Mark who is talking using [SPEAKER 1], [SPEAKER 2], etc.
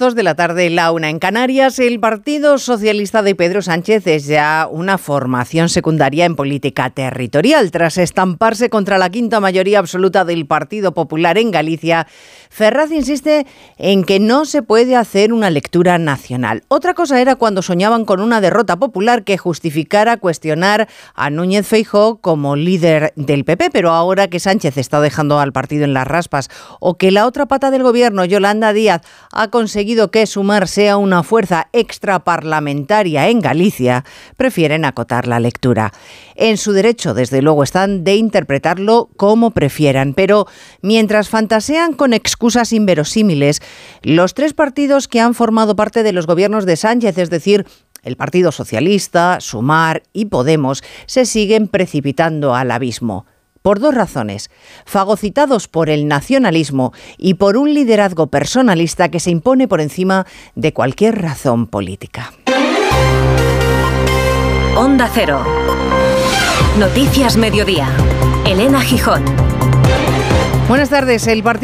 [SPEAKER 1] 2 de la tarde, la una en Canarias. El Partido Socialista de Pedro Sánchez es ya una formación secundaria en política territorial. Tras estamparse contra la quinta mayoría absoluta del Partido Popular en Galicia, Ferraz insiste en que no se puede hacer una lectura nacional. Otra cosa era cuando soñaban con una derrota popular que justificara cuestionar a Núñez Feijó como líder del PP, pero ahora que Sánchez está dejando al partido en las raspas o que la otra pata del gobierno, Yolanda Díaz, ha que Sumar sea una fuerza extraparlamentaria en Galicia, prefieren acotar la lectura. En su derecho, desde luego, están de interpretarlo como prefieran, pero mientras fantasean con excusas inverosímiles, los tres partidos que han formado parte de los gobiernos de Sánchez, es decir, el Partido Socialista, Sumar y Podemos, se siguen precipitando al abismo por dos razones, fagocitados por el nacionalismo y por un liderazgo personalista que se impone por encima de cualquier razón política.
[SPEAKER 2] Onda Cero. Noticias Mediodía. Elena Gijón.
[SPEAKER 1] Buenas tardes. El partido